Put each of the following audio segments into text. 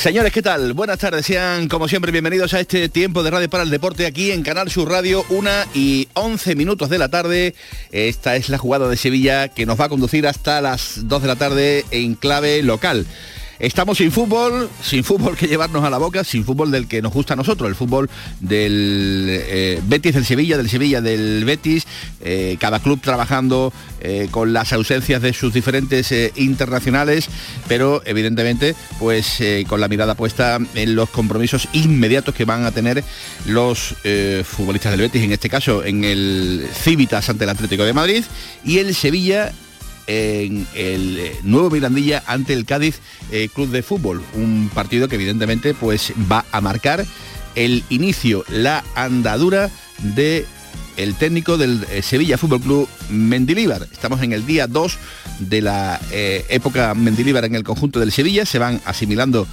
Señores, ¿qué tal? Buenas tardes, sean como siempre bienvenidos a este tiempo de Radio para el Deporte aquí en Canal Sur Radio, una y 11 minutos de la tarde. Esta es la jugada de Sevilla que nos va a conducir hasta las 2 de la tarde en clave local. Estamos sin fútbol, sin fútbol que llevarnos a la boca, sin fútbol del que nos gusta a nosotros, el fútbol del eh, Betis del Sevilla, del Sevilla del Betis, eh, cada club trabajando eh, con las ausencias de sus diferentes internacionales, pero evidentemente pues con la mirada puesta en los compromisos inmediatos que van a tener los futbolistas del Betis, en este caso en el Civitas ante el Atlético de Madrid y el Sevilla en el eh, nuevo Mirandilla ante el Cádiz eh, Club de Fútbol. Un partido que evidentemente pues va a marcar el inicio, la andadura de el técnico del eh, Sevilla Fútbol Club Mendilíbar. Estamos en el día 2 de la época Mendilíbar en el conjunto del Sevilla. Se van asimilando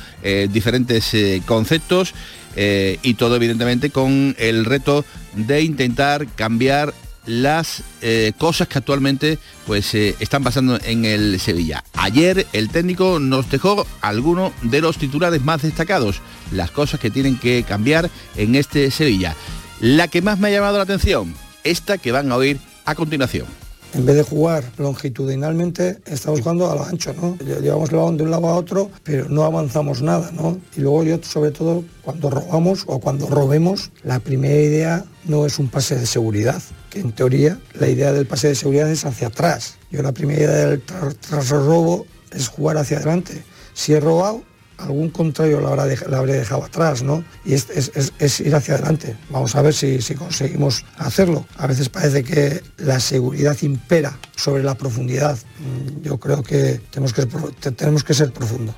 diferentes conceptos y todo evidentemente con el reto de intentar cambiar las eh, cosas que actualmente pues eh, están pasando en el Sevilla. Ayer el técnico nos dejó algunos de los titulares más destacados, las cosas que tienen que cambiar en este Sevilla. La que más me ha llamado la atención, esta que van a oír a continuación en vez de jugar longitudinalmente, estamos jugando a lo ancho, ¿no? Llevamos el balón de un lado a otro, pero no avanzamos nada, ¿no? Y luego yo, sobre todo, cuando robamos o cuando robemos, la primera idea no es un pase de seguridad, que en teoría la idea del pase de seguridad es hacia atrás. Yo la primera idea del tras robo es jugar hacia adelante. Si he robado, algún contrario la, habré dejado atrás, ¿no? Y es, ir hacia adelante. Vamos a ver si, conseguimos hacerlo. A veces parece que la seguridad impera sobre la profundidad. Mm, yo creo que tenemos que, tenemos que ser profundos.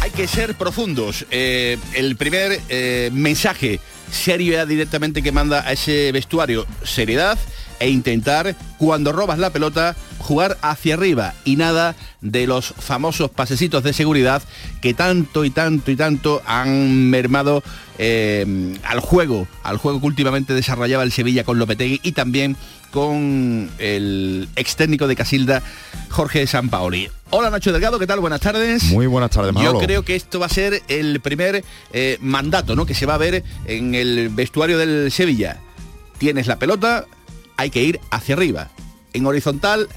Hay que ser profundos. Eh, el primer eh, mensaje serio directamente que manda a ese vestuario, seriedad e intentar, cuando robas la pelota, jugar hacia arriba y nada de los famosos pasecitos de seguridad que tanto y tanto y tanto han mermado eh, al juego, al juego que últimamente desarrollaba el Sevilla con Lopetegui y también con el ex técnico de Casilda, Jorge Sampaoli. Hola Nacho Delgado, ¿qué tal? Buenas tardes. Muy buenas tardes, Manolo. Yo creo que esto va a ser el primer eh, mandato ¿no? que se va a ver en el vestuario del Sevilla. Tienes la pelota, hay que ir hacia arriba. En horizontal,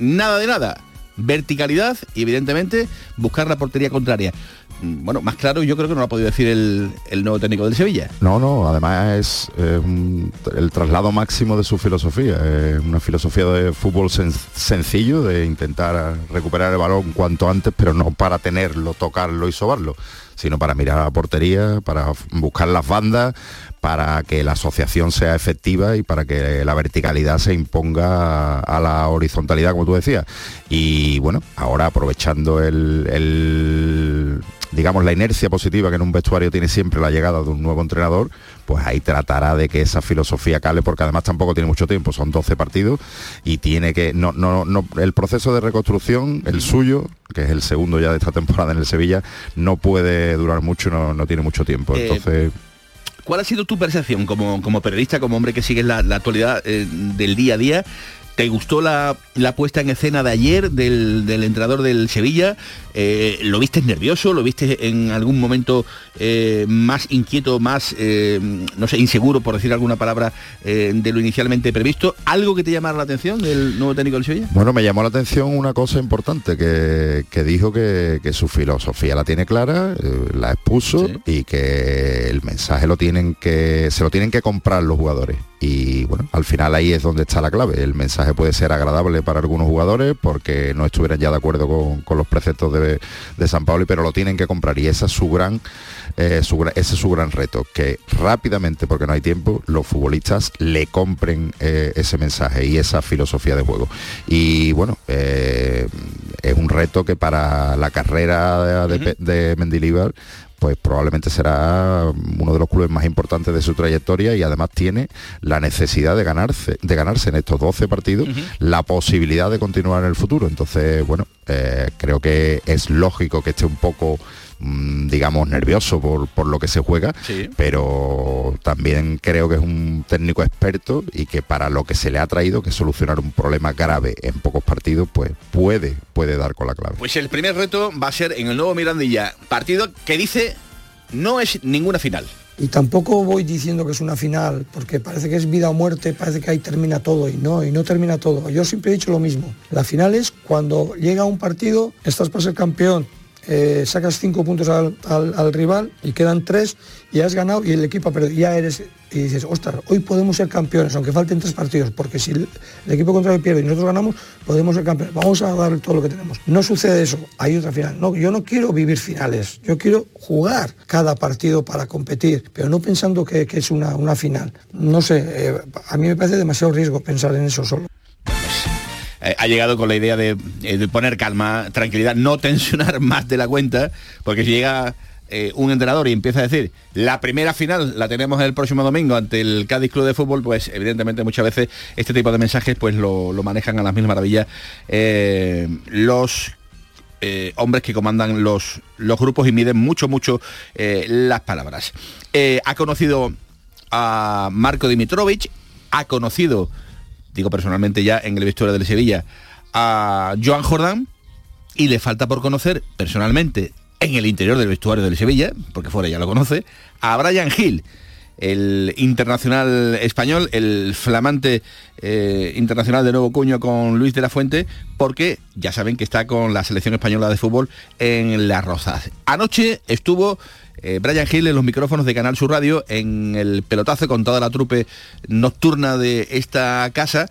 nada de nada. Verticalidad y evidentemente buscar la portería contraria. Mm, bueno, más claro yo creo que no lo ha podido decir el, nuevo técnico del Sevilla. No, no, además es el traslado máximo de su filosofía. Es una filosofía de fútbol sencillo, de intentar recuperar el balón cuanto antes, pero no para tenerlo, tocarlo y sobarlo sino para mirar a la portería, para buscar las bandas, para que la asociación sea efectiva y para que la verticalidad se imponga a la horizontalidad, como tú decías. Y bueno, ahora aprovechando el, digamos, la inercia positiva que en un vestuario tiene siempre la llegada de un nuevo entrenador, pues ahí tratará de que esa filosofía cale, porque además tampoco tiene mucho tiempo, son 12 partidos y tiene que, no, no, no, el proceso de reconstrucción, el suyo, que es el segundo ya de esta temporada en el Sevilla, no puede durar mucho, no, no tiene mucho tiempo. Eh, Entonces... ¿Cuál ha sido tu percepción como, como periodista, como hombre que sigue la, actualidad eh, del día a día? ¿Te gustó la, la, puesta en escena de ayer del, del entrenador del Sevilla? Eh, ¿Lo viste nervioso? ¿Lo viste en algún momento eh, más inquieto, más, eh, no sé, inseguro, por decir alguna palabra, de lo inicialmente previsto? ¿Algo que te llamara la atención del nuevo técnico del Sevilla? Bueno, me llamó la atención una cosa importante, que, que dijo que, que, su filosofía la tiene clara, la expuso sí. y que el mensaje lo tienen que, se lo tienen que comprar los jugadores. Y bueno, al final ahí es donde está la clave. El mensaje puede ser agradable para algunos jugadores porque no estuvieran ya de acuerdo con, con los preceptos de, de, San Pablo, pero lo tienen que comprar y esa es su gran, eh, su, ese es su gran reto, que rápidamente, porque no hay tiempo, los futbolistas le compren eh, ese mensaje y esa filosofía de juego. Y bueno, eh, es un reto que para la carrera de, de, de Mendilibar pues probablemente será uno de los clubes más importantes de su trayectoria y además tiene la necesidad de ganarse, de ganarse en estos 12 partidos uh -huh. la posibilidad de continuar en el futuro. Entonces, bueno, eh, creo que es lógico que esté un poco digamos nervioso por, por, lo que se juega sí. pero también creo que es un técnico experto y que para lo que se le ha traído que solucionar un problema grave en pocos partidos pues puede puede dar con la clave pues el primer reto va a ser en el nuevo Mirandilla partido que dice no es ninguna final y tampoco voy diciendo que es una final, porque parece que es vida o muerte, parece que ahí termina todo y no, y no termina todo. Yo siempre he dicho lo mismo. La final es cuando llega un partido, estás para ser campeón, eh, sacas cinco puntos al, al, al, rival y quedan tres y has ganado y el equipo perdido. Ya eres y dices, ostras, hoy podemos ser campeones, aunque falten tres partidos, porque si el, el equipo contrario pierde y nosotros ganamos, podemos ser campeones. Vamos a dar todo lo que tenemos. No sucede eso, hay otra final. No, yo no quiero vivir finales, yo quiero jugar cada partido para competir, pero no pensando que, que es una, una, final. No sé, eh, a mí me parece demasiado riesgo pensar en eso solo eh, ha llegado con la idea de, eh, poner calma, tranquilidad, no tensionar más de la cuenta, porque si llega eh, un entrenador y empieza a decir, la primera final la tenemos el próximo domingo ante el Cádiz Club de Fútbol, pues evidentemente muchas veces este tipo de mensajes pues lo, lo manejan a las mismas maravillas los hombres que comandan los, los, grupos y miden mucho, mucho las palabras. Ha conocido a Marco Dimitrovich, ha conocido digo personalmente ya en el vestuario del Sevilla, a Joan Jordán y le falta por conocer personalmente en el interior del vestuario del Sevilla, porque fuera ya lo conoce, a Brian Hill, el internacional español, el flamante eh, internacional de nuevo cuño con Luis de la Fuente, porque ya saben que está con la selección española de fútbol en Las Rosas. Anoche estuvo eh, Brian Hill en los micrófonos de Canal Sur Radio en el pelotazo con toda la trupe nocturna de esta casa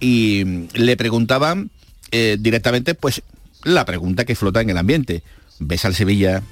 y le preguntaban eh, directamente pues la pregunta que flota en el ambiente. ¿Ves al Sevilla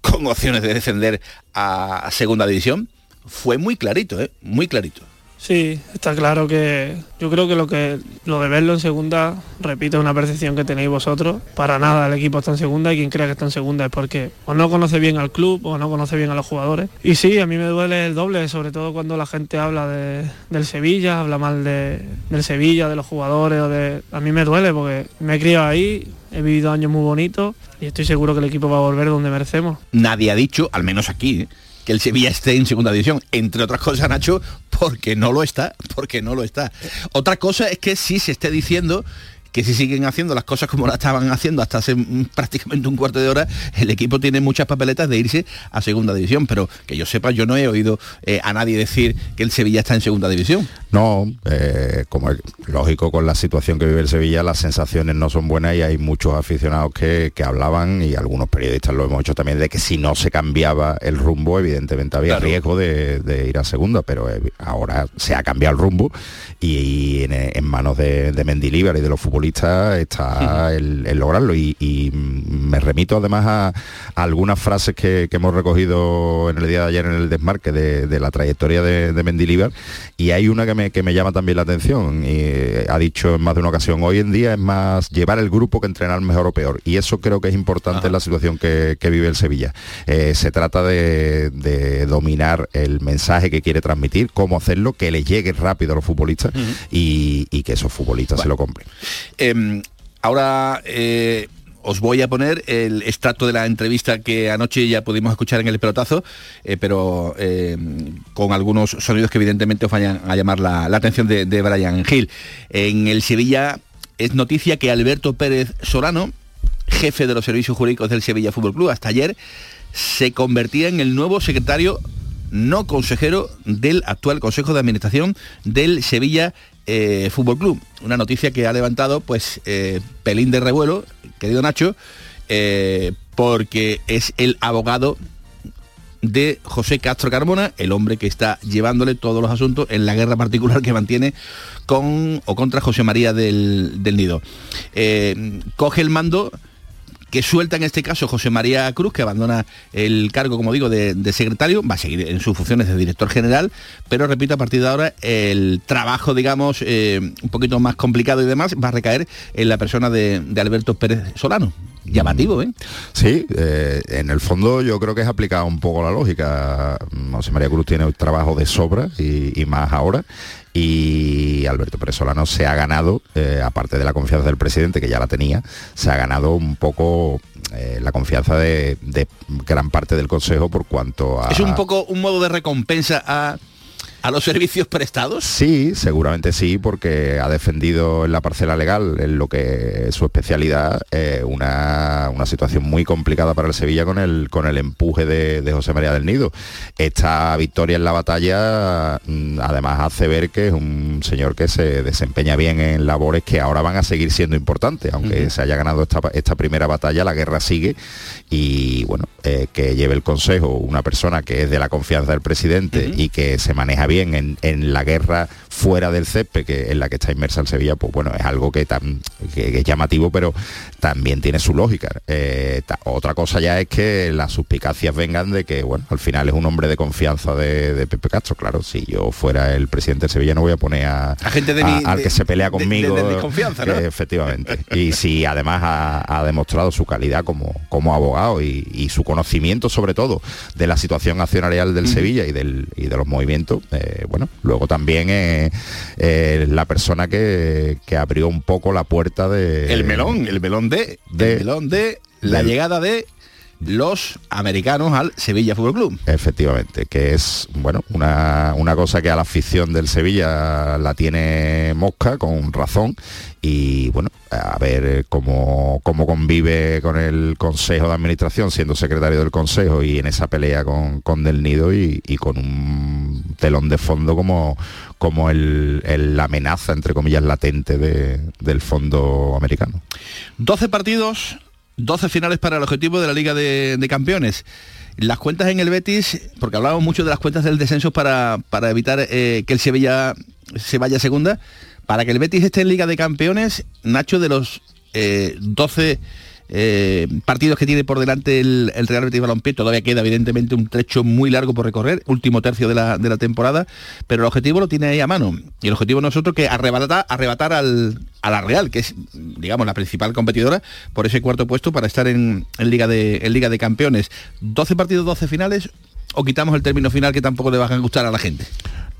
con opciones de descender a segunda división? Fue muy clarito, ¿eh? muy clarito. Sí, está claro que yo creo que lo que lo de verlo en segunda, repito, es una percepción que tenéis vosotros. Para nada el equipo está en segunda y quien crea que está en segunda es porque o no conoce bien al club o no conoce bien a los jugadores. Y sí, a mí me duele el doble, sobre todo cuando la gente habla de, del Sevilla, habla mal de, del Sevilla, de los jugadores o de. A mí me duele porque me he criado ahí, he vivido años muy bonitos y estoy seguro que el equipo va a volver donde merecemos. Nadie ha dicho, al menos aquí. Que el Sevilla esté en segunda división, entre otras cosas, Nacho, porque no lo está, porque no lo está. Otra cosa es que sí se esté diciendo que si siguen haciendo las cosas como las estaban haciendo hasta hace prácticamente un cuarto de hora, el equipo tiene muchas papeletas de irse a segunda división, pero que yo sepa, yo no he oído eh, a nadie decir que el Sevilla está en segunda división. No, eh, como es lógico con la situación que vive el Sevilla, las sensaciones no son buenas y hay muchos aficionados que, que hablaban y algunos periodistas lo hemos hecho también de que si no se cambiaba el rumbo, evidentemente había claro. riesgo de, de, ir a segunda, pero eh, ahora se ha cambiado el rumbo y, y en, en, manos de, de Mendilibar y de los futbolistas está el, el lograrlo. Y, y, me remito además a, a algunas frases que, que, hemos recogido en el día de ayer en el desmarque de, de la trayectoria de, de Mendilibar. Y hay una que me, que me, llama también la atención. Y ha dicho en más de una ocasión hoy en día es más llevar el grupo que entrenar mejor o peor y eso creo que es importante Ajá. en la situación que, que, vive el Sevilla. Eh, se trata de, de, dominar el mensaje que quiere transmitir cómo hacerlo que le llegue rápido a los futbolistas uh -huh. y, y, que esos futbolistas bueno. se lo compren eh, ahora eh, os voy a poner el extracto de la entrevista que anoche ya pudimos escuchar en el pelotazo, eh, pero eh, con algunos sonidos que evidentemente os vayan a llamar la, atención de, de Brian Hill. En el Sevilla es noticia que Alberto Pérez Solano, jefe de los servicios jurídicos del Sevilla Fútbol Club, hasta ayer se convertía en el nuevo secretario no consejero del actual Consejo de Administración del Sevilla eh, Fútbol Club. Una noticia que ha levantado pues eh, pelín de revuelo, querido Nacho, eh, porque es el abogado de José Castro Carmona, el hombre que está llevándole todos los asuntos en la guerra particular que mantiene con o contra José María del, del Nido. coge el mando que suelta en este caso José María Cruz, que abandona el cargo, como digo, de, secretario, va a seguir en sus funciones de director general, pero repito, a partir de ahora el trabajo, digamos, eh, un poquito más complicado y demás, va a recaer en la persona de, Alberto Pérez Solano llamativo, ¿eh? Sí, eh, en el fondo yo creo que es aplicado un poco la lógica. José María Cruz tiene trabajo de sobra y más ahora y Alberto Pérez Solano se ha ganado, eh, aparte de la confianza del presidente, que ya la tenía, se ha ganado un poco eh, la confianza de, de, gran parte del Consejo por cuanto a... Es un poco un modo de recompensa a a los servicios prestados? Sí, seguramente sí, porque ha defendido en la parcela legal, en lo que es su especialidad, eh, una, situación muy complicada para el Sevilla con el, con el empuje de, José María del Nido. Esta victoria en la batalla mm, además hace ver que es un señor que se desempeña bien en labores que ahora van a seguir siendo importantes, aunque se haya ganado esta, primera batalla, la guerra sigue y bueno, eh, que lleve el consejo una persona que es de la confianza del presidente y que se maneja bien en, la guerra fuera del césped, que en la que está inmersa el Sevilla, pues bueno, es algo que, tan, que, es llamativo, pero también tiene su lógica. Eh, otra cosa ya es que las suspicacias vengan de que, bueno, al final es un hombre de confianza de, Pepe Castro. Claro, si yo fuera el presidente del Sevilla no voy a poner a, gente de al que se pelea conmigo. De, confianza, ¿no? efectivamente. y si además ha, demostrado su calidad como, como abogado y, su conocimiento sobre todo de la situación accionarial del Sevilla y, del, y de los movimientos, eh, eh, bueno, luego también eh, eh, la persona que, abrió un poco la puerta de... El melón, el melón de... de melón de la llegada de los americanos al Sevilla Fútbol Club. Efectivamente, que es bueno una, una, cosa que a la afición del Sevilla la tiene mosca con razón y bueno, a ver cómo, cómo convive con el Consejo de Administración, siendo secretario del Consejo y en esa pelea con, con Del Nido y, con un telón de fondo como, como el, la amenaza, entre comillas, latente del fondo americano. 12 partidos, 12 finales para el objetivo de la Liga de, Campeones. Las cuentas en el Betis, porque hablábamos mucho de las cuentas del descenso para, para evitar eh, que el Sevilla se vaya a segunda, para que el Betis esté en Liga de Campeones, Nacho, de los 12 eh, partidos que tiene por delante el, Real Betis Balompié, todavía queda evidentemente un trecho muy largo por recorrer, último tercio de la, temporada, pero el objetivo lo tiene ahí a mano. Y el objetivo nosotros que arrebatar, arrebatar al, a la Real, que es, digamos, la principal competidora, por ese cuarto puesto para estar en, Liga, de, en Liga de Campeones. 12 partidos, 12 finales, o quitamos el término final que tampoco le va a gustar a la gente.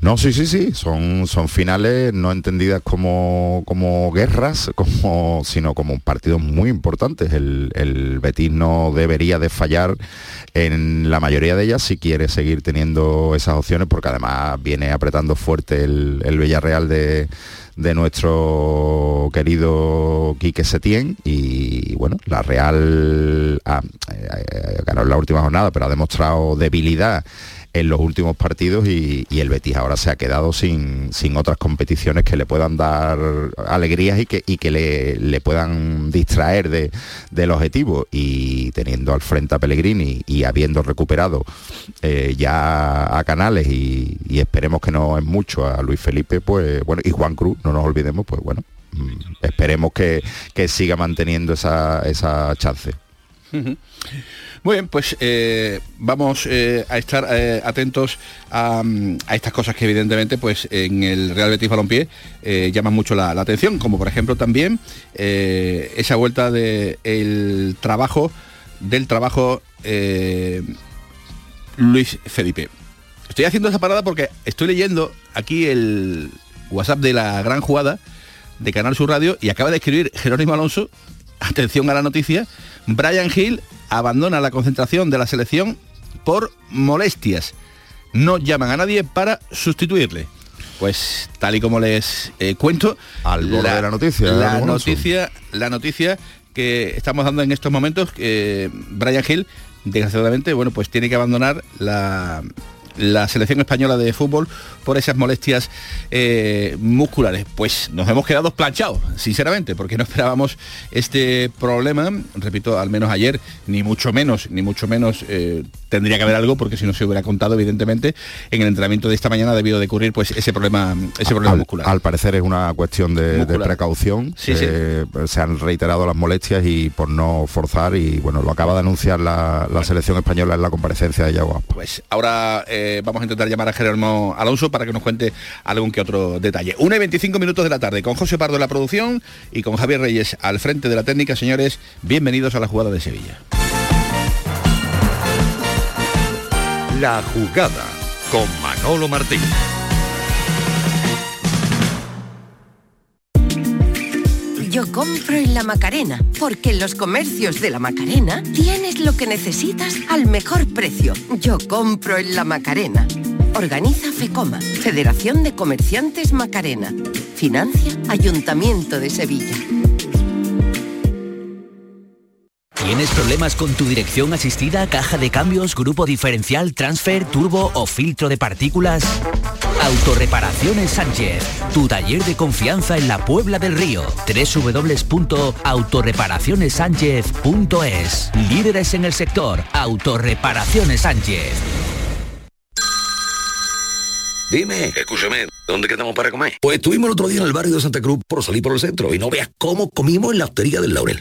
No, sí, sí, sí, son, son finales no entendidas como, como guerras, como, sino como partidos muy importantes. El, el, Betis no debería de fallar en la mayoría de ellas si quiere seguir teniendo esas opciones, porque además viene apretando fuerte el, el Villarreal de, de nuestro querido Quique Setién y bueno, la Real eh, ganó en la última jornada, pero ha demostrado debilidad en los últimos partidos y, el Betis ahora se ha quedado sin, sin, otras competiciones que le puedan dar alegrías y que, que le, puedan distraer de, del objetivo y teniendo al frente a Pellegrini y habiendo recuperado eh, ya a Canales y, esperemos que no es mucho a Luis Felipe, pues bueno, y Juan Cruz, no nos olvidemos, pues bueno, mm, esperemos que, siga manteniendo esa, esa chance. Muy bien, pues eh, vamos eh, a estar eh, atentos a, estas cosas que evidentemente pues en el Real Betis Balompié llaman mucho la, atención, como por ejemplo también esa vuelta del trabajo del trabajo Luis Felipe. Estoy haciendo esa parada porque estoy leyendo aquí el WhatsApp de la gran jugada de Canal Sur Radio y acaba de escribir Jerónimo Alonso atención a la noticia, Brian Hill abandona la concentración de la selección por molestias. No llaman a nadie para sustituirle. Pues tal y como les eh, cuento, Al borde de la noticia, la noticia, la noticia que estamos dando en estos momentos, que Brian Hill, desgraciadamente, bueno, pues tiene que abandonar la, la selección española de fútbol por esas molestias eh, musculares. Pues nos hemos quedado planchados, sinceramente, porque no esperábamos este problema. Repito, al menos ayer, ni mucho menos, ni mucho menos eh, tendría que haber algo, porque si no se hubiera contado, evidentemente, en el entrenamiento de esta mañana ha debido de ocurrir pues ese problema, ese problema al, muscular. al parecer es una cuestión de, precaución. Sí, sí. Eh, Se han reiterado las molestias y por no forzar y bueno, lo acaba de anunciar la, la selección española en la comparecencia de Yago. Pues ahora eh, vamos a intentar llamar a Jerónimo Alonso para que nos cuente algún que otro detalle. 1 y 25 minutos de la tarde con José Pardo en la producción y con Javier Reyes al frente de la técnica. Señores, bienvenidos a la jugada de Sevilla. La jugada con Manolo Martín. Yo compro en la Macarena, porque en los comercios de la Macarena tienes lo que necesitas al mejor precio. Yo compro en la Macarena. Organiza FECOMA, Federación de Comerciantes Macarena. Financia Ayuntamiento de Sevilla. ¿Tienes problemas con tu dirección asistida, caja de cambios, grupo diferencial, transfer, turbo o filtro de partículas? Autorreparaciones Sánchez, tu taller de confianza en la Puebla del Río. www.autorreparacionessánchez.es Líderes en el sector, Autorreparaciones Sánchez. Dime, escúchame, ¿dónde quedamos para comer? Pues estuvimos el otro día en el barrio de Santa Cruz por salir por el centro y no veas cómo comimos en la hostería del Laurel.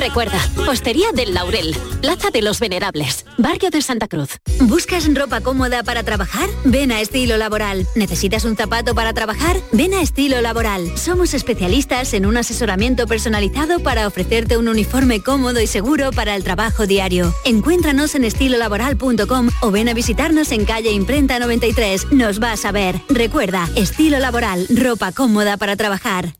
Recuerda, Hostería del Laurel, Plaza de los Venerables, Barrio de Santa Cruz. ¿Buscas ropa cómoda para trabajar? Ven a Estilo Laboral. ¿Necesitas un zapato para trabajar? Ven a Estilo Laboral. Somos especialistas en un asesoramiento personalizado para ofrecerte un uniforme cómodo y seguro para el trabajo diario. Encuéntranos en estilolaboral.com o ven a visitarnos en calle Imprenta 93. Nos vas a ver. Recuerda, Estilo Laboral, ropa cómoda para trabajar.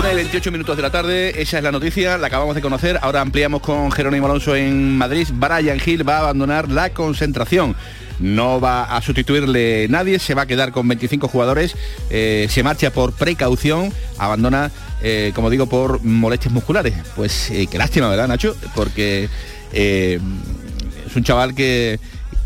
Una y 28 minutos de la tarde, esa es la noticia, la acabamos de conocer. Ahora ampliamos con Jerónimo Alonso en Madrid. Brian Hill va a abandonar la concentración. No va a sustituirle nadie, se va a quedar con 25 jugadores, eh, se marcha por precaución, abandona, eh, como digo, por molestias musculares. Pues eh, qué lástima, ¿verdad, Nacho? Porque es un chaval que,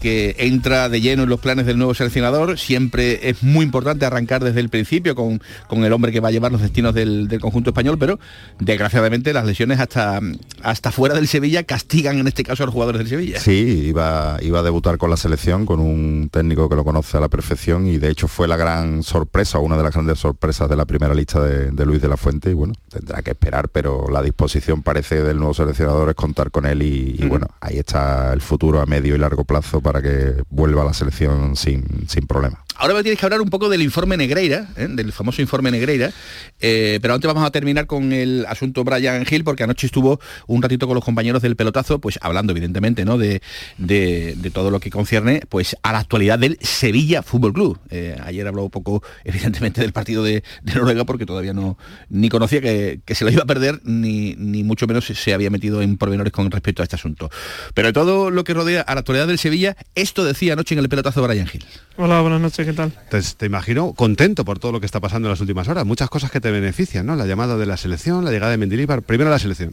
que entra de lleno en los planes del nuevo seleccionador. Siempre es muy importante arrancar desde el principio con, con el hombre que va a llevar los destinos del, del conjunto español, pero desgraciadamente las lesiones hasta, hasta fuera del Sevilla castigan en este caso a los jugadores del Sevilla. Sí, iba, iba a debutar con la selección, con un técnico que lo conoce a la perfección y de hecho fue la gran sorpresa, una de las grandes sorpresas de la primera lista de, de Luis de la Fuente y bueno, tendrá que esperar, pero la disposición parece del nuevo seleccionador es contar con él y, y bueno, ahí está el futuro a medio y largo plazo para que vuelva a la selección sin, sin problema. Ahora me tienes que hablar un poco del informe Negreira, ¿eh? del famoso informe Negreira, eh, pero antes vamos a terminar con el asunto Brian Hill, porque anoche estuvo un ratito con los compañeros del pelotazo, pues hablando evidentemente ¿no? de, de, todo lo que concierne pues a la actualidad del Sevilla Fútbol Club. Eh, ayer habló un poco evidentemente del partido de, Noruega porque todavía no ni conocía que, se lo iba a perder, ni, ni mucho menos se había metido en pormenores con respecto a este asunto. Pero de todo lo que rodea a la actualidad del Sevilla, esto decía anoche en el pelotazo Brian Hill. Hola, buenas noches, ¿qué tal? te imagino contento por todo lo que está pasando en las últimas horas, muchas cosas que te benefician, ¿no? La llamada de la selección, la llegada de Mendilibar, primero la selección.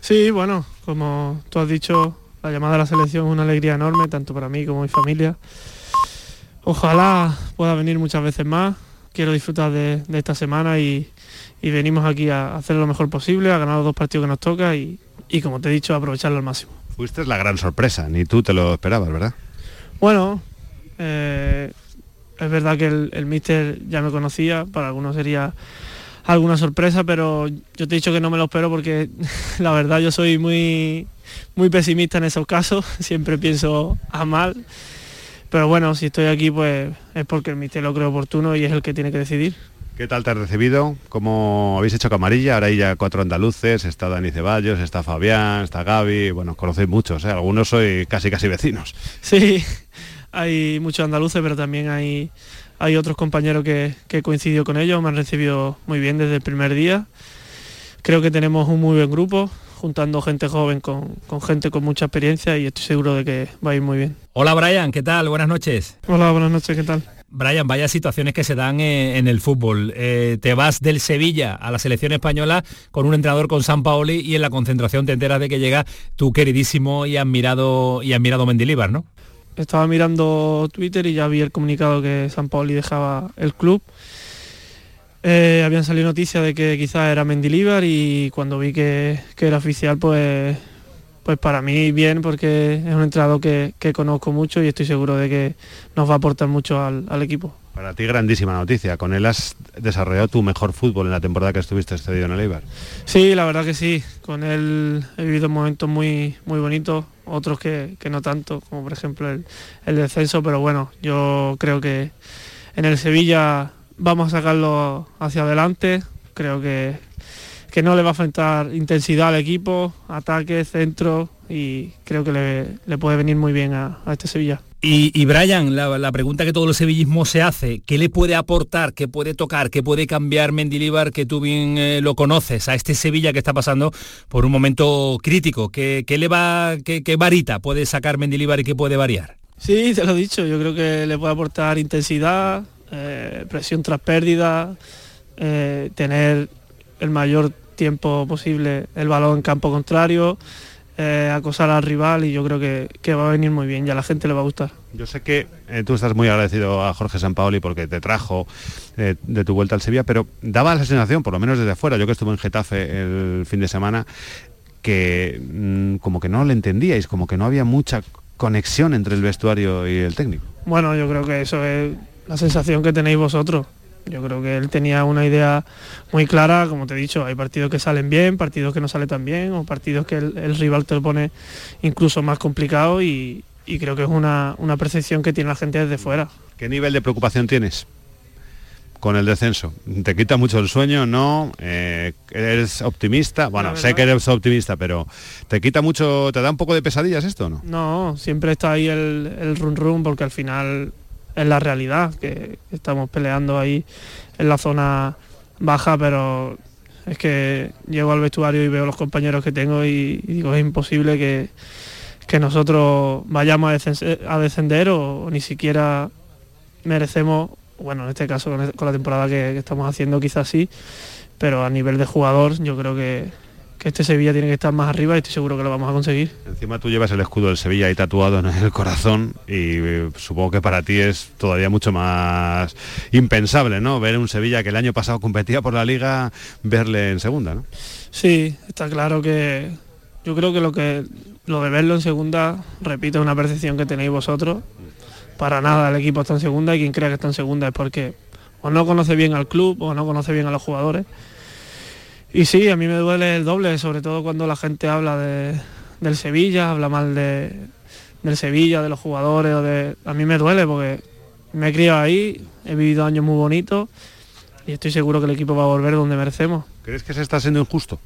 Sí, bueno, como tú has dicho, la llamada de la selección es una alegría enorme, tanto para mí como mi familia. Ojalá pueda venir muchas veces más. Quiero disfrutar de, esta semana y, venimos aquí a hacer lo mejor posible, a ganar los dos partidos que nos toca y, como te he dicho, aprovecharlo al máximo. Fuiste la gran sorpresa, ni tú te lo esperabas, ¿verdad? Bueno, eh, es verdad que el, el míster ya me conocía, para algunos sería alguna sorpresa, pero yo te he dicho que no me lo espero porque la verdad yo soy muy, muy pesimista en esos casos, siempre pienso a mal. Pero bueno, si estoy aquí pues es porque el míster lo creo oportuno y es el que tiene que decidir. ¿Qué tal te has recibido? ¿Cómo habéis hecho camarilla? Ahora hay ya cuatro andaluces, está Dani Ceballos, está Fabián, está Gaby, bueno, conocéis muchos, ¿eh? algunos soy casi casi vecinos. Sí, hay muchos andaluces, pero también hay, hay otros compañeros que, que coincidido con ellos, me han recibido muy bien desde el primer día. Creo que tenemos un muy buen grupo, juntando gente joven con, gente con mucha experiencia y estoy seguro de que va a ir muy bien. Hola Brian, ¿qué tal? Buenas noches. Hola, buenas noches, ¿qué tal? Brian, vaya situaciones que se dan eh, en el fútbol. Eh, te vas del Sevilla a la selección española con un entrenador con San Paoli y en la concentración te enteras de que llega tu queridísimo y admirado y admirado Mendilibar, ¿no? Estaba mirando Twitter y ya vi el comunicado que San Paoli dejaba el club. Eh, habían salido noticias de que quizás era Mendilibar y cuando vi que, era oficial, pues, pues para mí bien, porque es un entrenador que, conozco mucho y estoy seguro de que nos va a aportar mucho al, al, equipo. Para ti grandísima noticia, con él has desarrollado tu mejor fútbol en la temporada que estuviste cedido en el Eibar. Sí, la verdad que sí, con él he vivido momentos muy, muy bonitos, otros que, no tanto, como por ejemplo el, descenso, pero bueno, yo creo que en el Sevilla vamos a sacarlo hacia adelante, creo que, que no le va a faltar intensidad al equipo, ataque, centro y creo que le, puede venir muy bien a, este Sevilla. Y, Brian, la, pregunta que todo el sevillismo se hace, ¿qué le puede aportar, qué puede tocar, qué puede cambiar Mendilibar, que tú bien eh, lo conoces, a este Sevilla que está pasando por un momento crítico? ¿Qué, le va, qué, varita puede sacar Mendilibar y qué puede variar? Sí, te lo he dicho, yo creo que le puede aportar intensidad, eh, presión tras pérdida, eh, tener el mayor tiempo posible el balón en campo contrario, eh, acosar al rival y yo creo que, va a venir muy bien y a la gente le va a gustar. Yo sé que eh, tú estás muy agradecido a Jorge Sampaoli porque te trajo eh, de tu vuelta al Sevilla, pero daba la sensación, por lo menos desde afuera, yo que estuve en Getafe el fin de semana, que mm, como que no le entendíais, como que no había mucha conexión entre el vestuario y el técnico. Bueno, yo creo que eso es la sensación que tenéis vosotros. Yo creo que él tenía una idea muy clara, como te he dicho, hay partidos que salen bien, partidos que no salen tan bien, o partidos que el, rival te lo pone incluso más complicado y, creo que es una, percepción que tiene la gente desde fuera. ¿Qué nivel de preocupación tienes con el descenso? ¿Te quita mucho el sueño? ¿No? Eh, ¿Eres optimista? Bueno, sé que eres optimista, pero ¿te quita mucho, te da un poco de pesadillas esto no? No, siempre está ahí el, el run run porque al final es la realidad, que estamos peleando ahí en la zona baja, pero es que llego al vestuario y veo los compañeros que tengo y, digo, es imposible que, que nosotros vayamos a descender, o, ni siquiera merecemos, bueno, en este caso con, la temporada que, que estamos haciendo quizás sí, pero a nivel de jugador yo creo que, que este Sevilla tiene que estar más arriba y estoy seguro que lo vamos a conseguir. Encima tú llevas el escudo del Sevilla ahí tatuado en el corazón y eh, supongo que para ti es todavía mucho más impensable, ¿no? Ver un Sevilla que el año pasado competía por la liga, verle en segunda, ¿no? Sí, está claro que yo creo que lo que lo de verlo en segunda, repito, es una percepción que tenéis vosotros. Para nada el equipo está en segunda y quien crea que está en segunda es porque o no conoce bien al club o no conoce bien a los jugadores y sí, a mí me duele el doble, sobre todo cuando la gente habla de, del Sevilla, habla mal de, del Sevilla, de los jugadores, o de, a mí me duele porque me he criado ahí, he vivido años muy bonitos y estoy seguro que el equipo va a volver donde merecemos. ¿Crees que se está siendo injusto?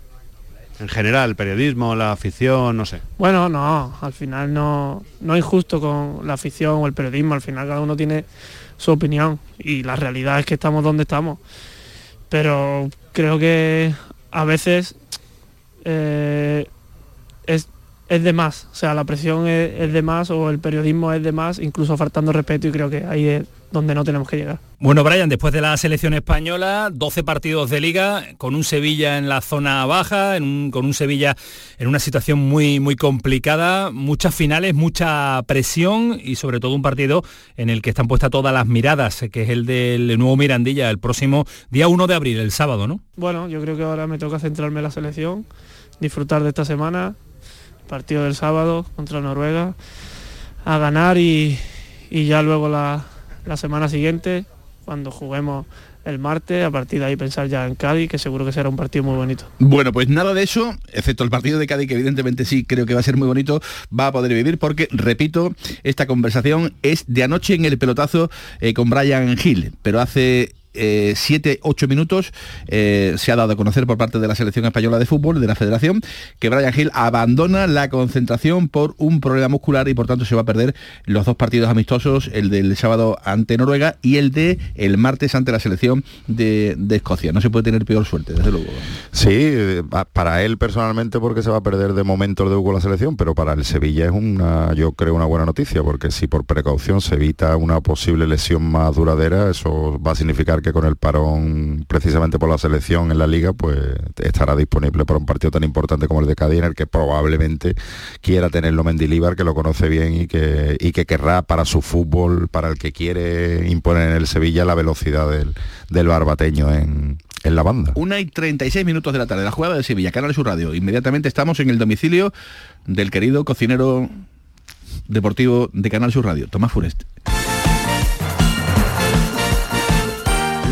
En general, el periodismo, la afición, no sé. Bueno, no, al final no, no es injusto con la afición o el periodismo, al final cada uno tiene su opinión y la realidad es que estamos donde estamos. Pero creo que a veces eh, es, es de más, o sea, la presión es, es de más o el periodismo es de más, incluso faltando respeto y creo que ahí es donde no tenemos que llegar. Bueno, Brian, después de la selección española, 12 partidos de liga, con un Sevilla en la zona baja, en un- con un Sevilla en una situación muy, muy complicada, muchas finales, mucha presión y sobre todo un partido en el que están puestas todas las miradas, que es el del nuevo Mirandilla, el próximo día 1 de abril, el sábado, ¿no? Bueno, yo creo que ahora me toca centrarme en la selección, disfrutar de esta semana, partido del sábado contra Noruega, a ganar y, y ya luego la, la semana siguiente, cuando juguemos el martes, a partir de ahí pensar ya en Cádiz, que seguro que será un partido muy bonito. Bueno, pues nada de eso, excepto el partido de Cádiz, que evidentemente sí creo que va a ser muy bonito, va a poder vivir porque, repito, esta conversación es de anoche en el pelotazo eh, con Brian Hill, pero hace... 7, 8 minutos eh, se ha dado a conocer por parte de la selección española de fútbol, de la federación, que Brian Hill abandona la concentración por un problema muscular y por tanto se va a perder los dos partidos amistosos, el del sábado ante Noruega y el de el martes ante la selección de, Escocia. No se puede tener peor suerte, desde luego. Sí, eh, pa- para él personalmente porque se va a perder de momento de Hugo la selección, pero para el Sevilla es una, yo creo, una buena noticia, porque si por precaución se evita una posible lesión más duradera, eso va a significar que con el parón precisamente por la selección en la liga, pues estará disponible para un partido tan importante como el de Cádiz, en el que probablemente quiera tenerlo Mendilíbar, que lo conoce bien y que, y que querrá para su fútbol, para el que quiere imponer en el Sevilla la velocidad del, del barbateño en, en la banda. Una y 36 minutos de la tarde, la jugada de Sevilla, Canal Sur Radio. Inmediatamente estamos en el domicilio del querido cocinero deportivo de Canal Sur Radio, Tomás Furest.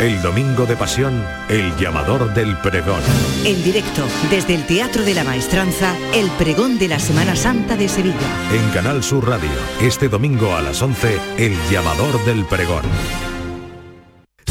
El domingo de pasión, el llamador del pregón. En directo, desde el Teatro de la Maestranza, el pregón de la Semana Santa de Sevilla. En Canal Sur Radio, este domingo a las 11, el llamador del pregón.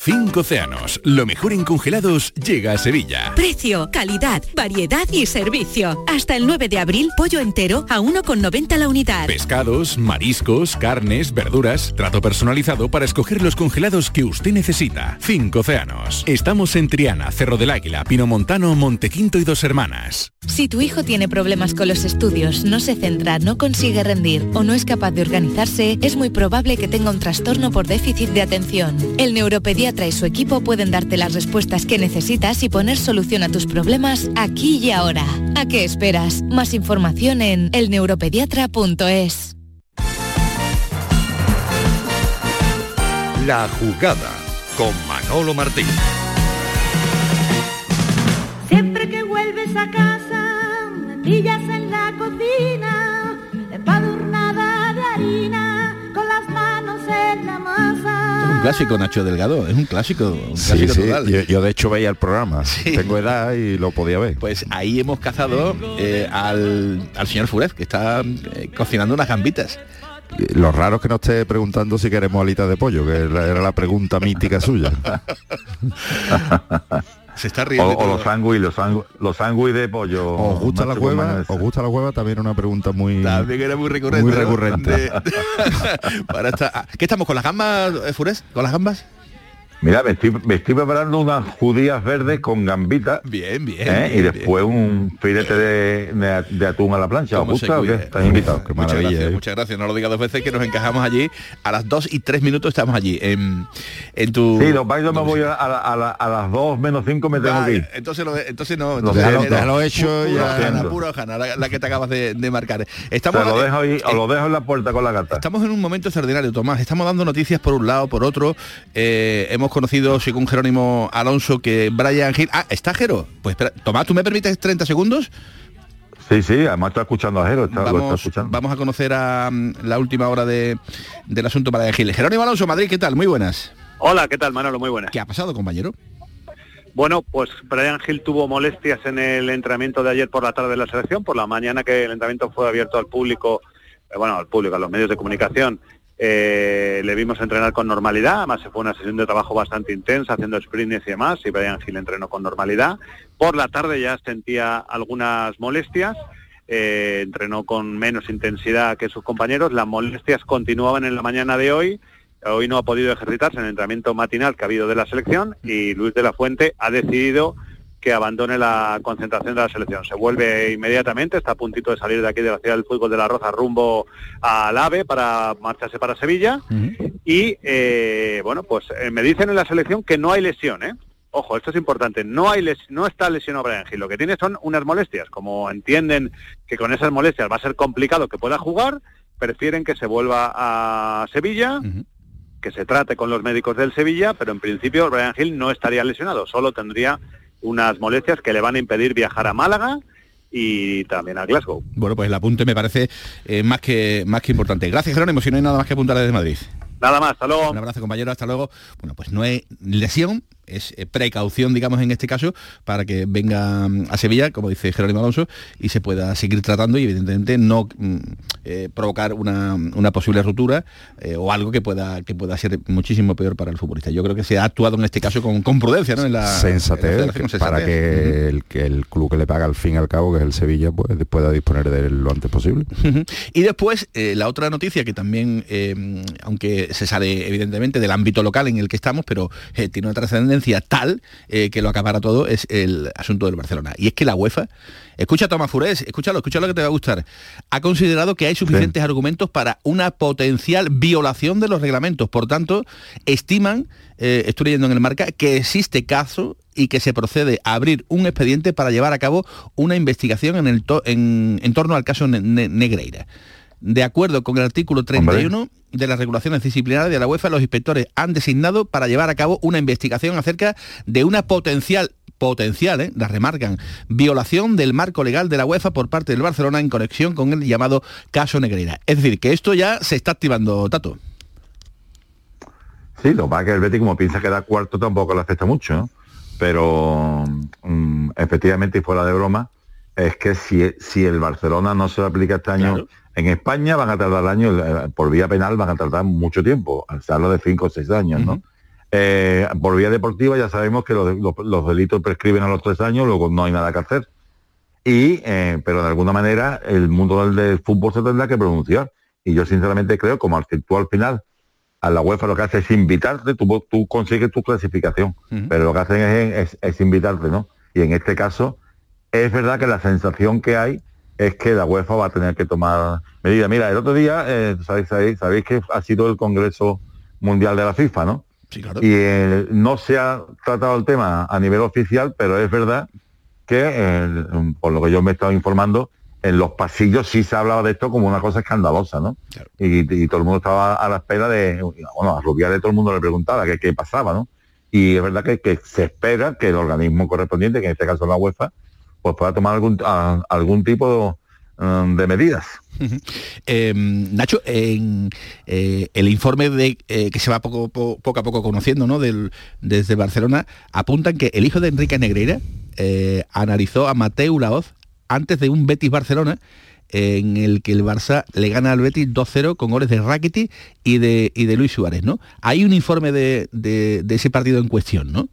Cinco océanos, lo mejor en congelados llega a Sevilla. Precio, calidad, variedad y servicio. Hasta el 9 de abril, pollo entero a 1,90 la unidad. Pescados, mariscos, carnes, verduras, trato personalizado para escoger los congelados que usted necesita. Cinco océanos. Estamos en Triana, Cerro del Águila, Pinomontano, Montequinto y Dos Hermanas. Si tu hijo tiene problemas con los estudios, no se centra, no consigue rendir o no es capaz de organizarse, es muy probable que tenga un trastorno por déficit de atención. El neuropediatra y su equipo pueden darte las respuestas que necesitas y poner solución a tus problemas aquí y ahora. ¿A qué esperas? Más información en elneuropediatra.es. La jugada con Manolo Martín. esa casa, me pillas en la cocina, empadurnada de harina, con las manos en. Un clásico, Nacho Delgado, es un clásico, un Sí, clásico sí, total. yo, yo de hecho veía el programa. Tengo edad y lo podía ver. Pues ahí hemos cazado eh, al, al señor Furez, que está eh, cocinando unas gambitas. Lo raro es que no esté preguntando si queremos alitas de pollo, que era la pregunta mítica suya. Se está O, riendo. o todo. los sándwiches, los sándwi- los de pollo. ¿Os gusta la hueva? ¿Os gusta la hueva? También una pregunta muy También era muy recurrente. Muy ¿no? recurrente. De- para esta- ¿Qué estamos con las gambas, eh, Furez? ¿Con las gambas? Mira, me estoy, me estoy preparando unas judías verdes con gambita. Bien, bien. ¿eh? bien, y después un filete de, de- de atún a la plancha. ¿Os ¿Cómo se gusta o qué? invitados. muchas gracias, muchas gracias. No lo digas dos veces que nos encajamos allí. A las 2 y 3 minutos estamos allí. En, en tu. Sí, los bailes me voy a, a la- a la- a las 2 menos 5 me tengo que ir. entonces, lo- entonces no. Lo entonces era Déjalo hecho ya. La, la que te acabas de, de marcar. Estamos, lo eh, dejo ahí, eh, os lo dejo en la puerta con la gata. Estamos en un momento extraordinario, Tomás. Estamos dando noticias por un lado, por otro. Eh, hemos conocido, según Jerónimo Alonso, que Brian Hill... Ah, ¿está Jero? Pues espera, Tomás, ¿tú me permites 30 segundos? Sí, sí, además está escuchando a Jero, está, lo está Vamos, escuchando. vamos a conocer a mm, la última hora de, del asunto Brian Hill. Jerónimo Alonso, Madrid, ¿qué tal? Muy buenas. Hola, ¿qué tal Manolo? Muy buenas. ¿Qué ha pasado, compañero? Bueno, pues Brian Hill tuvo molestias en el entrenamiento de ayer por la tarde de la selección, por la mañana que el entrenamiento fue abierto al público, eh, bueno, al público, a los medios de comunicación, eh, le vimos entrenar con normalidad, además se fue una sesión de trabajo bastante intensa, haciendo sprints y demás, y Brian Hill entrenó con normalidad. Por la tarde ya sentía algunas molestias, eh, entrenó con menos intensidad que sus compañeros, las molestias continuaban en la mañana de hoy, Hoy no ha podido ejercitarse en el entrenamiento matinal que ha habido de la selección y Luis de la Fuente ha decidido que abandone la concentración de la selección. Se vuelve inmediatamente, está a puntito de salir de aquí de la ciudad del fútbol de la Roza rumbo al AVE para marcharse para Sevilla. Y eh, bueno, pues eh, me dicen en la selección que no hay lesión, ¿eh? Ojo, esto es importante, no hay les- no está lesionado Brian Hill, lo que tiene son unas molestias. Como entienden que con esas molestias va a ser complicado que pueda jugar, prefieren que se vuelva a Sevilla, que se trate con los médicos del Sevilla, pero en principio Brian Hill no estaría lesionado, solo tendría unas molestias que le van a impedir viajar a Málaga y también a Glasgow. Bueno, pues el apunte me parece eh, más, que, más que importante. Gracias, Jerónimo. Si no hay nada más que apuntar desde Madrid. Nada más, hasta luego. Un abrazo, compañero, hasta luego. Bueno, pues no es lesión, es eh, precaución, digamos, en este caso, para que venga mm, a Sevilla, como dice Jerónimo Alonso, y se pueda seguir tratando y evidentemente no mm, eh, provocar una, una posible ruptura eh, o algo que pueda, que pueda ser muchísimo peor para el futbolista. Yo creo que se ha actuado en este caso con, con prudencia, ¿no? En la, en la sensatez para que el, que el club que le paga al fin y al cabo, que es el Sevilla, pues pueda disponer de él lo antes posible. Y después, eh, la otra noticia que también, aunque se sale evidentemente del ámbito local en el que estamos, pero tiene una trascendencia tal eh, que lo acapara todo, es el asunto del Barcelona. Y es que la UEFA, escucha Tomás Furés, escúchalo, escúchalo que te va a gustar, ha considerado que hay suficientes argumentos para una potencial violación de los reglamentos. Por tanto, estiman, eh, estoy leyendo en el marca, que existe caso y que se procede a abrir un expediente para llevar a cabo una investigación en, el to- en, en torno al caso Ne- Ne- Negreira. De acuerdo con el artículo 31 de las regulaciones disciplinarias de la UEFA, los inspectores han designado para llevar a cabo una investigación acerca de una potencial potencial, ¿eh? la remarcan, violación del marco legal de la UEFA por parte del Barcelona en conexión con el llamado caso Negreira. Es decir, que esto ya se está activando, Tato. Sí, lo que pasa es que el Betis como piensa que da cuarto tampoco le afecta mucho, ¿no? Pero mm, efectivamente y fuera de broma, es que si, si el Barcelona no se lo aplica este año en España van a tardar años, eh, por vía penal van a tardar mucho tiempo, al habla de 5 o 6 años, ¿no? Eh, por vía deportiva ya sabemos que los, los- los delitos prescriben a los tres años, luego no hay nada que hacer. Y, eh, pero de alguna manera el mundo del, del fútbol se tendrá que pronunciar. Y yo sinceramente creo, como tú al final a la UEFA lo que hace es invitarte, tú, tú consigues tu clasificación, pero lo que hacen es, es- es invitarte, ¿no? Y en este caso, es verdad que la sensación que hay es que la UEFA va a tener que tomar medidas. Mira, el otro día, eh, sabéis, sabéis, sabéis que ha sido el Congreso Mundial de la FIFA, ¿no? Sí, claro. Y eh, no se ha tratado el tema a nivel oficial, pero es verdad que, eh, por lo que yo me he estado informando, en los pasillos sí se ha hablado de esto como una cosa escandalosa, ¿no? Y, y todo el mundo estaba a la espera de, bueno, a Rubiales todo el mundo le preguntaba qué, qué pasaba, ¿no? Y es verdad que, que se espera que el organismo correspondiente, que en este caso es la UEFA, pues pueda tomar algún, algún tipo um, de medidas. Em, Nacho, en eh, el informe de, eh, que se va poco, poco, a poco conociendo ¿no? Del, desde Barcelona, apuntan que el hijo de Enrique Negreira eh, analizó a Mateu Laoz antes de un Betis Barcelona en el que el Barça le gana al Betis 2-0 con goles de Rakitic y de, y de Luis Suárez, ¿no? Hay un informe de, de, de ese partido en cuestión, ¿no?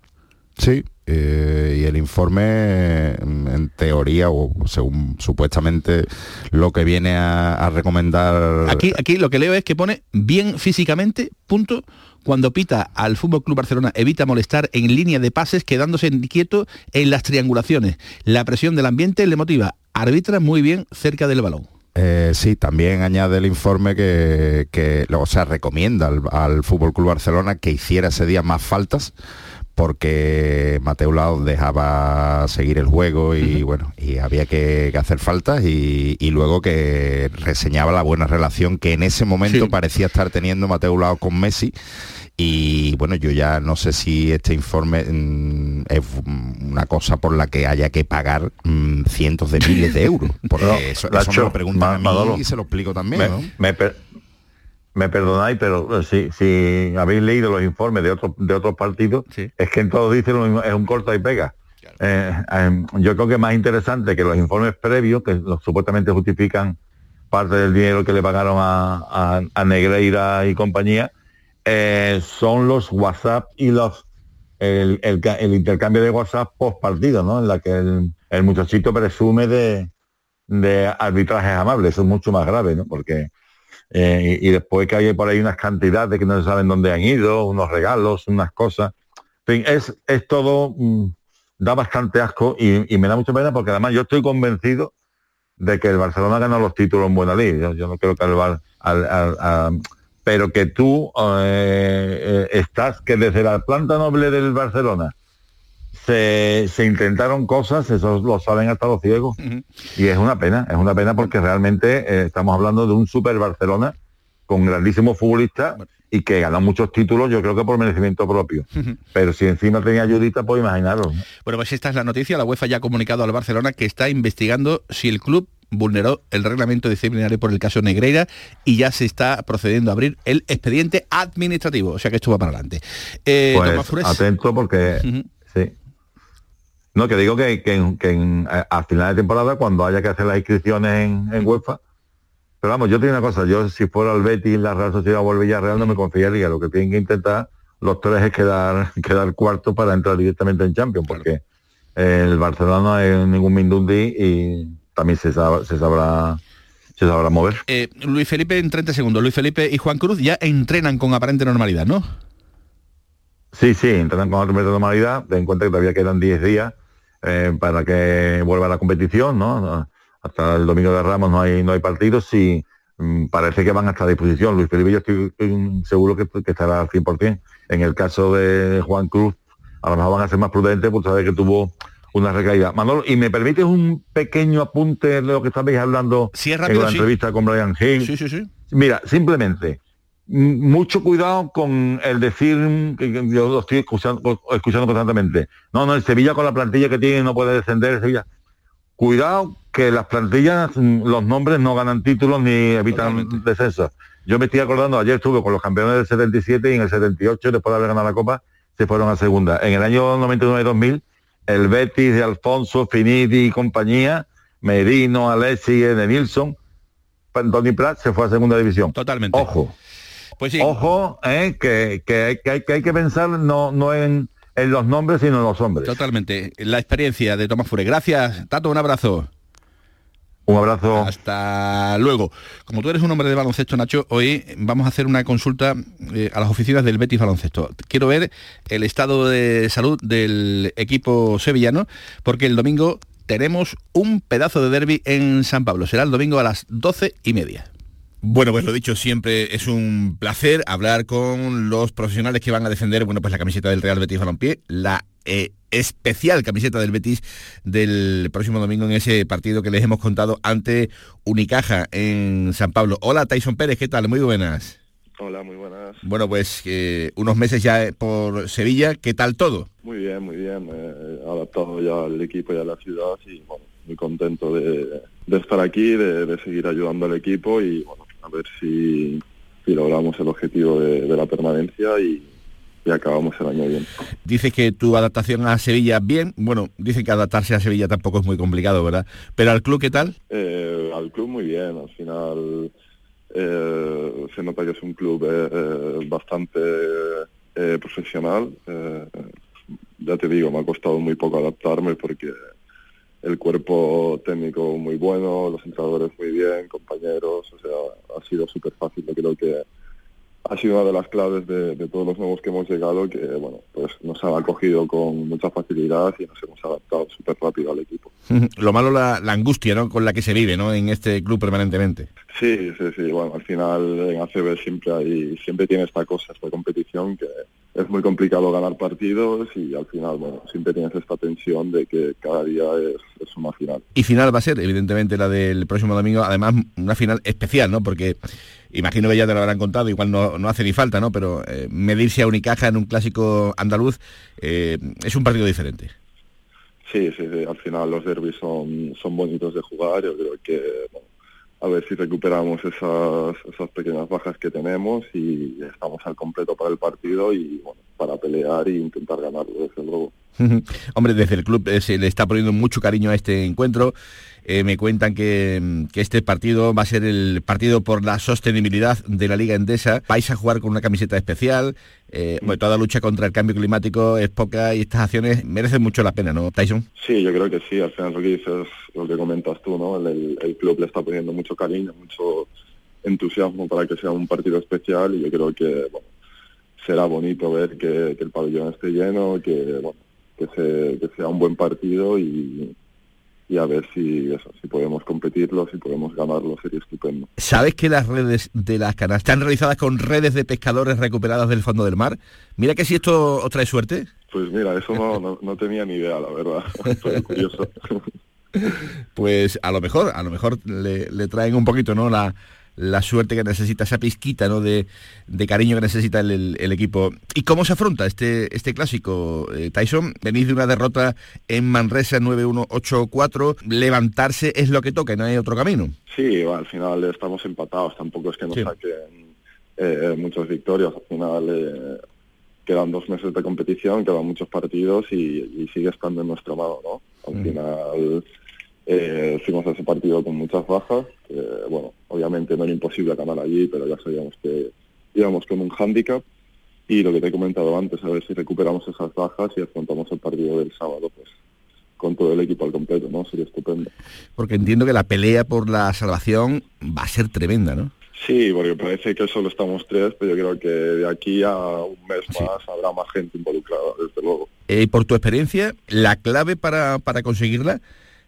Sí, eh, y el informe, en teoría, o según supuestamente lo que viene a, recomendar... Aquí, aquí lo que leo es que pone bien físicamente, punto, cuando pita al Fútbol Club Barcelona evita molestar en línea de pases quedándose quieto en las triangulaciones. La presión del ambiente le motiva. Arbitra muy bien cerca del balón. Eh, sí, también añade el informe que, que o sea, recomienda al, al Fútbol Club Barcelona que hiciera ese día más faltas porque Mateo Lao dejaba seguir el juego y bueno, y había que, hacer faltas y, luego que reseñaba la buena relación que en ese momento parecía estar teniendo Mateo Lao con Messi y bueno, yo ya no sé si este informe mm, es una cosa por la que haya que pagar mm, cientos de miles de euros. Porque eso, me lo preguntan a mí y se lo explico también. Me, me perdonáis, pero eh, si, habéis leído los informes de otros de otros partidos, es que en todos dicen lo mismo, es un corta y pega. Eh, em, yo creo que es más interesante que los informes previos, que supuestamente justifican parte del dinero que le pagaron a, Negreira y compañía, eh, son los WhatsApp y los el, intercambio de WhatsApp post partido, ¿no? En la que el, muchachito presume de, de arbitrajes amables. Eso es mucho más grave, ¿no? Porque eh, y, después que hay por ahí unas cantidades que no se saben dónde han ido, unos regalos, unas cosas. En fin, es, es todo, mm, da bastante asco y, me da mucha pena porque además yo estoy convencido de que el Barcelona ganó los títulos en buena ley. Yo, no creo que el al, pero que tú eh, eh, estás, que desde la planta noble del Barcelona se, intentaron cosas, eso lo saben hasta los ciegos. Y es una pena, es una pena porque realmente eh, estamos hablando de un super Barcelona con grandísimos futbolistas y que ganó muchos títulos, yo creo que por merecimiento propio. Pero si encima tenía ayudita, pues imaginaros. Bueno, pues esta es la noticia. La UEFA ya ha comunicado al Barcelona que está investigando si el club vulneró el reglamento disciplinario por el caso Negreira y ya se está procediendo a abrir el expediente administrativo. O sea que esto va para adelante. Eh, pues, atento porque... Sí. No, que digo que, que, a final de temporada, cuando haya que hacer las inscripciones en, UEFA, pero vamos, yo tengo una cosa, yo si fuera el Betis, la Real Sociedad o el Villarreal no me confiaría, lo que tienen que intentar los tres es quedar, quedar cuarto para entrar directamente en Champions, porque el Barcelona no es ningún Mindundi y también se, se sabrá se sabrá mover. Eh, Luis Felipe en 30 segundos. Luis Felipe y Juan Cruz ya entrenan con aparente normalidad, ¿no? Sí, sí, entrenan con aparente normalidad. Ten en cuenta que todavía quedan 10 días eh, para que vuelva a la competición, ¿no? Hasta el domingo de Ramos no hay, no hay partidos y mm, parece que van hasta a disposición. Luis Felipe yo estoy, seguro que, estará al 100%. En el caso de Juan Cruz, a lo mejor van a ser más prudentes por saber que tuvo una recaída. Manolo, ¿y me permites un pequeño apunte de lo que estabais hablando en la entrevista con Brian Hill? Sí, sí, sí. Mira, simplemente, mucho cuidado con el decir que yo lo estoy escuchando, escuchando constantemente. No, no, el Sevilla con la plantilla que tiene no puede descender el Sevilla. Cuidado que las plantillas, mm, los nombres no ganan títulos ni evitan descensos. Yo me estoy acordando, ayer estuve con los campeones del 77 y en el 78, después de haber ganado la Copa, se fueron a segunda. En el año 99-2000, el Betis de Alfonso, Finiti y compañía, Merino, Alessi, de Nilsson, Tony Pratt se fue a segunda división. Totalmente. Ojo, pues Ojo, eh, que, que, hay, que pensar no, no en, los nombres, sino en los hombres. Totalmente. La experiencia de Tomás Fure. Gracias, Tato, un abrazo. Un abrazo. Hasta luego. Como tú eres un hombre de baloncesto, Nacho, hoy vamos a hacer una consulta eh, a las oficinas del Betis Baloncesto. Quiero ver el estado de salud del equipo sevillano, porque el domingo tenemos un pedazo de derby en San Pablo. Será el domingo a las doce y media. Bueno, pues lo dicho, siempre es un placer hablar con los profesionales que van a defender, bueno, pues la camiseta del Real Betis Balompié, la eh, especial camiseta del Betis del próximo domingo en ese partido que les hemos contado ante Unicaja en San Pablo. Hola Tyson Pérez, ¿qué tal? Muy buenas. Hola, muy buenas. Bueno, pues unos meses ya por Sevilla, ¿qué tal todo? Muy bien, muy bien. Eh, adaptado ya al equipo y a la ciudad y bueno, muy contento de, estar aquí, de, seguir ayudando al equipo y bueno, a ver si, logramos el objetivo de, la permanencia y, acabamos el año bien. Dices que tu adaptación a Sevilla bien, bueno, dicen que adaptarse a Sevilla tampoco es muy complicado, ¿verdad? Pero al club, ¿qué tal? Eh, al club muy bien, al final eh, se nota que es un club eh, eh, bastante profesional. ya te digo, me ha costado muy poco adaptarme porque el cuerpo técnico muy bueno, los entrenadores muy bien, compañeros, o sea, ha sido súper fácil. Yo creo que ha sido una de las claves de, todos los nuevos que hemos llegado, que bueno, pues nos han acogido con mucha facilidad y nos hemos adaptado súper rápido al equipo. Lo malo la, la angustia, ¿no? Con la que se vive, ¿no? En este club permanentemente. Sí, sí, sí. Bueno, al final en ACB siempre hay, siempre tiene esta cosa, esta competición que es muy complicado ganar partidos y al final, bueno, siempre tienes esta tensión de que cada día es, es una final. Y final va a ser, evidentemente, la del próximo domingo, además una final especial, ¿no? Porque imagino que ya te lo habrán contado, igual no, no hace ni falta, ¿no? Pero eh, medirse a Unicaja en un clásico andaluz eh, es un partido diferente. Sí, sí, sí, al final los derbis son, son bonitos de jugar, yo creo que a ver si recuperamos esas, esas pequeñas bajas que tenemos y estamos al completo para el partido y bueno, para pelear e intentar ganarlo, desde luego. Hombre, desde el club eh, se le está poniendo mucho cariño a este encuentro. Eh, me cuentan que, este partido va a ser el partido por la sostenibilidad de la Liga Endesa. Vais a jugar con una camiseta especial. Eh, toda lucha contra el cambio climático es poca y estas acciones merecen mucho la pena, ¿no, Tyson? Sí, yo creo que sí. Al final lo que dices, lo que comentas tú, ¿no? El, club le está poniendo mucho cariño, mucho entusiasmo para que sea un partido especial y yo creo que será bonito ver que, el pabellón esté lleno, que, que sea un buen partido y, y a ver si eso, si podemos competirlo, si podemos ganarlo, sería estupendo. ¿Sabes que las redes de las canas están realizadas con redes de pescadores recuperadas del fondo del mar? Mira que si esto os trae suerte. Pues mira, eso no, no, tenía ni idea, la verdad. curioso. pues a lo mejor, a lo mejor le, le traen un poquito, ¿no? La, la suerte que necesita, esa pizquita ¿no? de, cariño que necesita el, equipo. ¿Y cómo se afronta este, este clásico, eh, Tyson? Venís de una derrota en Manresa 9-1-8-4, levantarse es lo que toca, no hay otro camino. Sí, al final estamos empatados, tampoco es que nos saquen eh, muchas victorias, al final eh, quedan dos meses de competición, quedan muchos partidos y, sigue estando en nuestra mano, ¿no? Al mm. final eh, fuimos a ese partido con muchas bajas, bueno, obviamente no era imposible ganar allí, pero ya sabíamos que íbamos con un hándicap y lo que te he comentado antes, a ver si recuperamos esas bajas y afrontamos el partido del sábado, pues con todo el equipo al completo, ¿no? Sería estupendo. Porque entiendo que la pelea por la salvación va a ser tremenda, ¿no? Sí, porque parece que solo estamos tres, pero yo creo que de aquí a un mes más habrá más gente involucrada, desde luego. Eh, por tu experiencia, la clave para, para conseguirla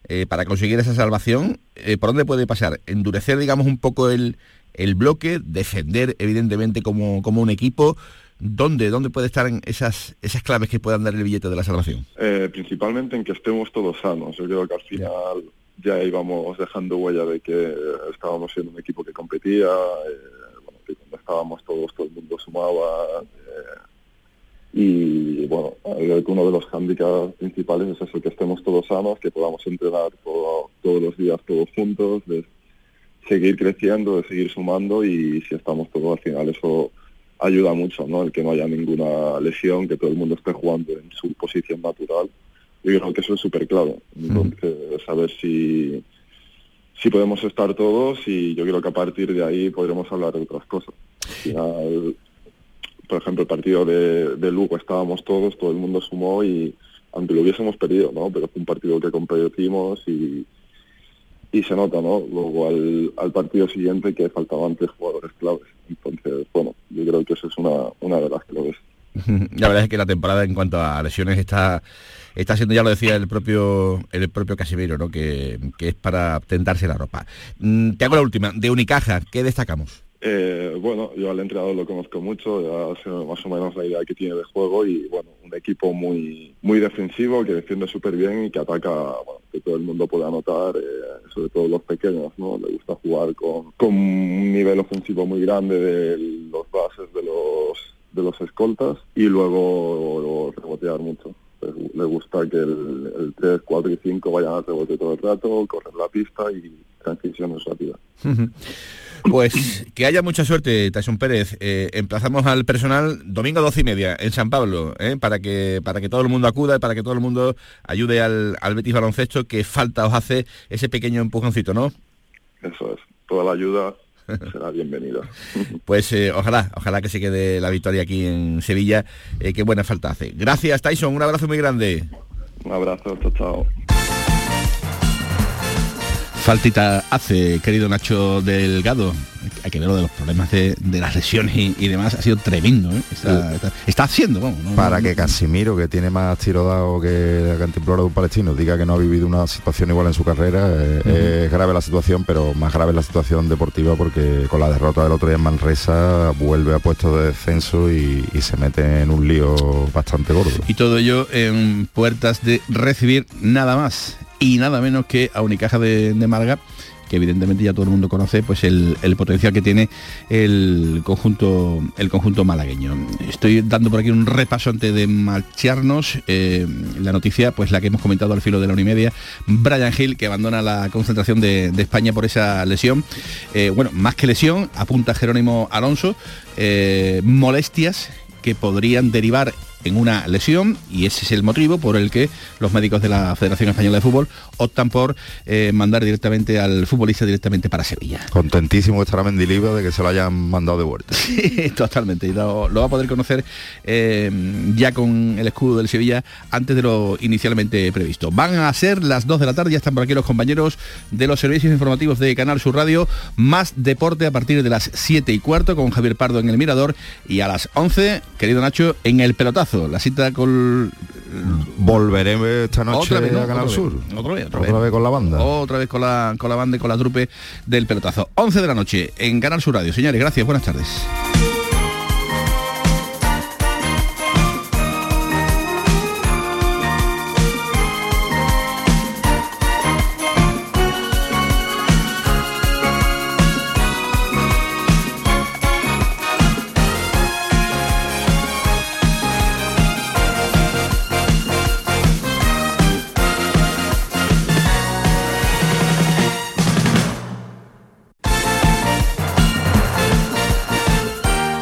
eh, para conseguir esa salvación, eh, ¿por dónde puede pasar? Endurecer, digamos, un poco el, el bloque, defender, evidentemente, como, como un equipo. ¿Dónde, ¿Dónde puede estar en esas, esas claves que puedan dar el billete de la salvación? Eh, principalmente en que estemos todos sanos. Yo creo que al final ya íbamos dejando huella de que estábamos siendo un equipo que competía, bueno, que cuando estábamos todos, todo el mundo sumaba, y bueno, uno de los hándicaps principales es eso, que estemos todos sanos, que podamos entrenar todos los días todos juntos, de seguir creciendo, de seguir sumando y si estamos todos al final eso ayuda mucho, ¿no? El que no haya ninguna lesión, que todo el mundo esté jugando en su posición natural. Yo creo que eso es súper claro. Entonces, saber si, si podemos estar todos y yo creo que a partir de ahí podremos hablar de otras cosas. Al final, por ejemplo, el partido de, de, Lugo estábamos todos, todo el mundo sumó y aunque lo hubiésemos perdido, ¿no? Pero fue un partido que competimos y, y se nota, ¿no? Luego al, partido siguiente que faltaban tres jugadores claves. Entonces, bueno, yo creo que esa es una, una de las claves. La verdad es que la temporada en cuanto a lesiones está está siendo, ya lo decía el propio el propio Casimiro, ¿no? que, que es para tentarse la ropa. Mm, te hago la última, de Unicaja, ¿qué destacamos? Eh, bueno, yo al entrenador lo conozco mucho, ya sé más o menos la idea que tiene de juego y bueno, un equipo muy muy defensivo que defiende súper bien y que ataca, bueno, que todo el mundo puede anotar, eh, sobre todo los pequeños, ¿no? Le gusta jugar con, con un nivel ofensivo muy grande de los bases de los de los escoltas y luego rebotear mucho. Pues les gusta que el, el 3, 4 y 5 vayan al rebote todo el rato, correr la pista y transiciones rápidas. Pues que haya mucha suerte, Tyson Pérez. Eh, emplazamos al personal domingo 12 y media en San Pablo, eh, para, que, para que todo el mundo acuda y para que todo el mundo ayude al, al Betis Baloncesto, que falta os hace ese pequeño empujoncito, ¿no? Eso es, toda la ayuda será bienvenida. Pues eh, ojalá, ojalá que se quede la victoria aquí en Sevilla, eh, qué buena falta hace. Gracias, Tyson, un abrazo muy grande. Un abrazo, chao, chao. Faltita hace, querido Nacho Delgado. Hay que ver lo de los problemas de, de las lesiones y, y demás. Ha sido tremendo. ¿eh? Está, está- está haciendo, vamos. ¿no? Para que Casimiro, que tiene más tiro dado que la cantimplora de un palestino, diga que no ha vivido una situación igual en su carrera, eh, es grave la situación, pero más grave la situación deportiva porque con la derrota del otro día en Manresa vuelve a puesto de descenso y, y se mete en un lío bastante gordo. Y todo ello en puertas de recibir nada más y nada menos que a Unicaja de, de Málaga que evidentemente ya todo el mundo conoce pues el, el potencial que tiene el conjunto el conjunto malagueño. Estoy dando por aquí un repaso antes de marcharnos. Eh, la noticia pues la que hemos comentado al filo de la una y media. Brian Hill que abandona la concentración de, de España por esa lesión. Eh, bueno más que lesión apunta Jerónimo Alonso eh, molestias que podrían derivar en una lesión y ese es el motivo por el que los médicos de la Federación Española de Fútbol optan por eh, mandar directamente al futbolista directamente para Sevilla. Contentísimo estará Mendiliva de que se lo hayan mandado de vuelta. Sí, totalmente. Y lo, lo va a poder conocer eh, ya con el escudo del Sevilla antes de lo inicialmente previsto. Van a ser las 2 de la tarde, ya están por aquí los compañeros de los servicios informativos de Canal Sur Radio. Más deporte a partir de las 7 y cuarto con Javier Pardo en el Mirador. Y a las 11, querido Nacho, en el pelotazo. La cita con... Volveré esta noche Otra vez, ¿no? a Canal Otra Sur. vez, otra vez, otra Otra vez con la banda. Otra vez con la, con la banda y con la trupe del pelotazo. 11 de la noche en Canal Sur Radio. Señores, gracias, buenas tardes.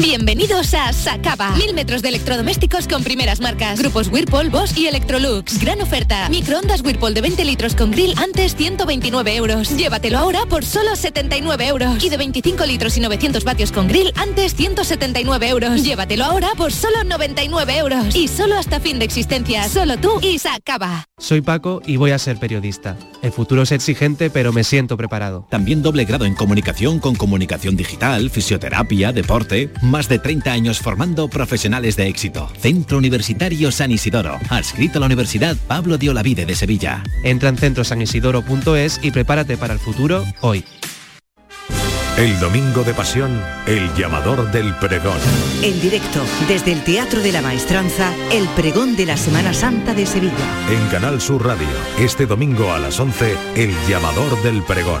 Bienvenidos a Sacaba. Mil metros de electrodomésticos con primeras marcas. Grupos Whirlpool, Bosch y Electrolux. Gran oferta. Microondas Whirlpool de 20 litros con grill antes 129 euros. Llévatelo ahora por solo 79 euros. Y de 25 litros y 900 vatios con grill antes 179 euros. Llévatelo ahora por solo 99 euros. Y solo hasta fin de existencia. Solo tú y Sacaba. Soy Paco y voy a ser periodista. El futuro es exigente, pero me siento preparado. También doble grado en comunicación con comunicación digital, fisioterapia, deporte. Más de 30 años formando profesionales de éxito. Centro Universitario San Isidoro. Adscrito a la Universidad Pablo de Olavide de Sevilla. Entra en centrosanisidoro.es y prepárate para el futuro hoy. El domingo de pasión, el llamador del pregón. En directo, desde el Teatro de la Maestranza, el pregón de la Semana Santa de Sevilla. En Canal Sur Radio, este domingo a las 11, el llamador del pregón.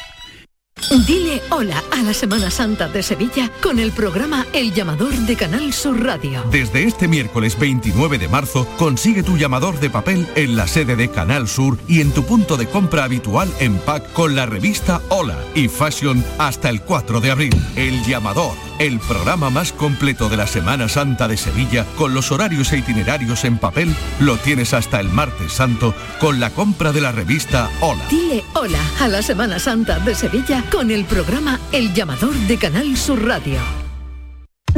Dile hola a la Semana Santa de Sevilla con el programa El Llamador de Canal Sur Radio. Desde este miércoles 29 de marzo, consigue tu llamador de papel en la sede de Canal Sur y en tu punto de compra habitual en pack con la revista Hola y Fashion hasta el 4 de abril. El Llamador, el programa más completo de la Semana Santa de Sevilla con los horarios e itinerarios en papel, lo tienes hasta el martes santo con la compra de la revista Hola. Dile hola a la Semana Santa de Sevilla con el programa El Llamador de Canal Sur Radio.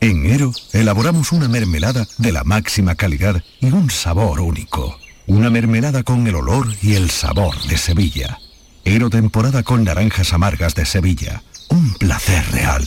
en Ero elaboramos una mermelada de la máxima calidad y un sabor único. Una mermelada con el olor y el sabor de Sevilla. Ero temporada con naranjas amargas de Sevilla. Un placer real.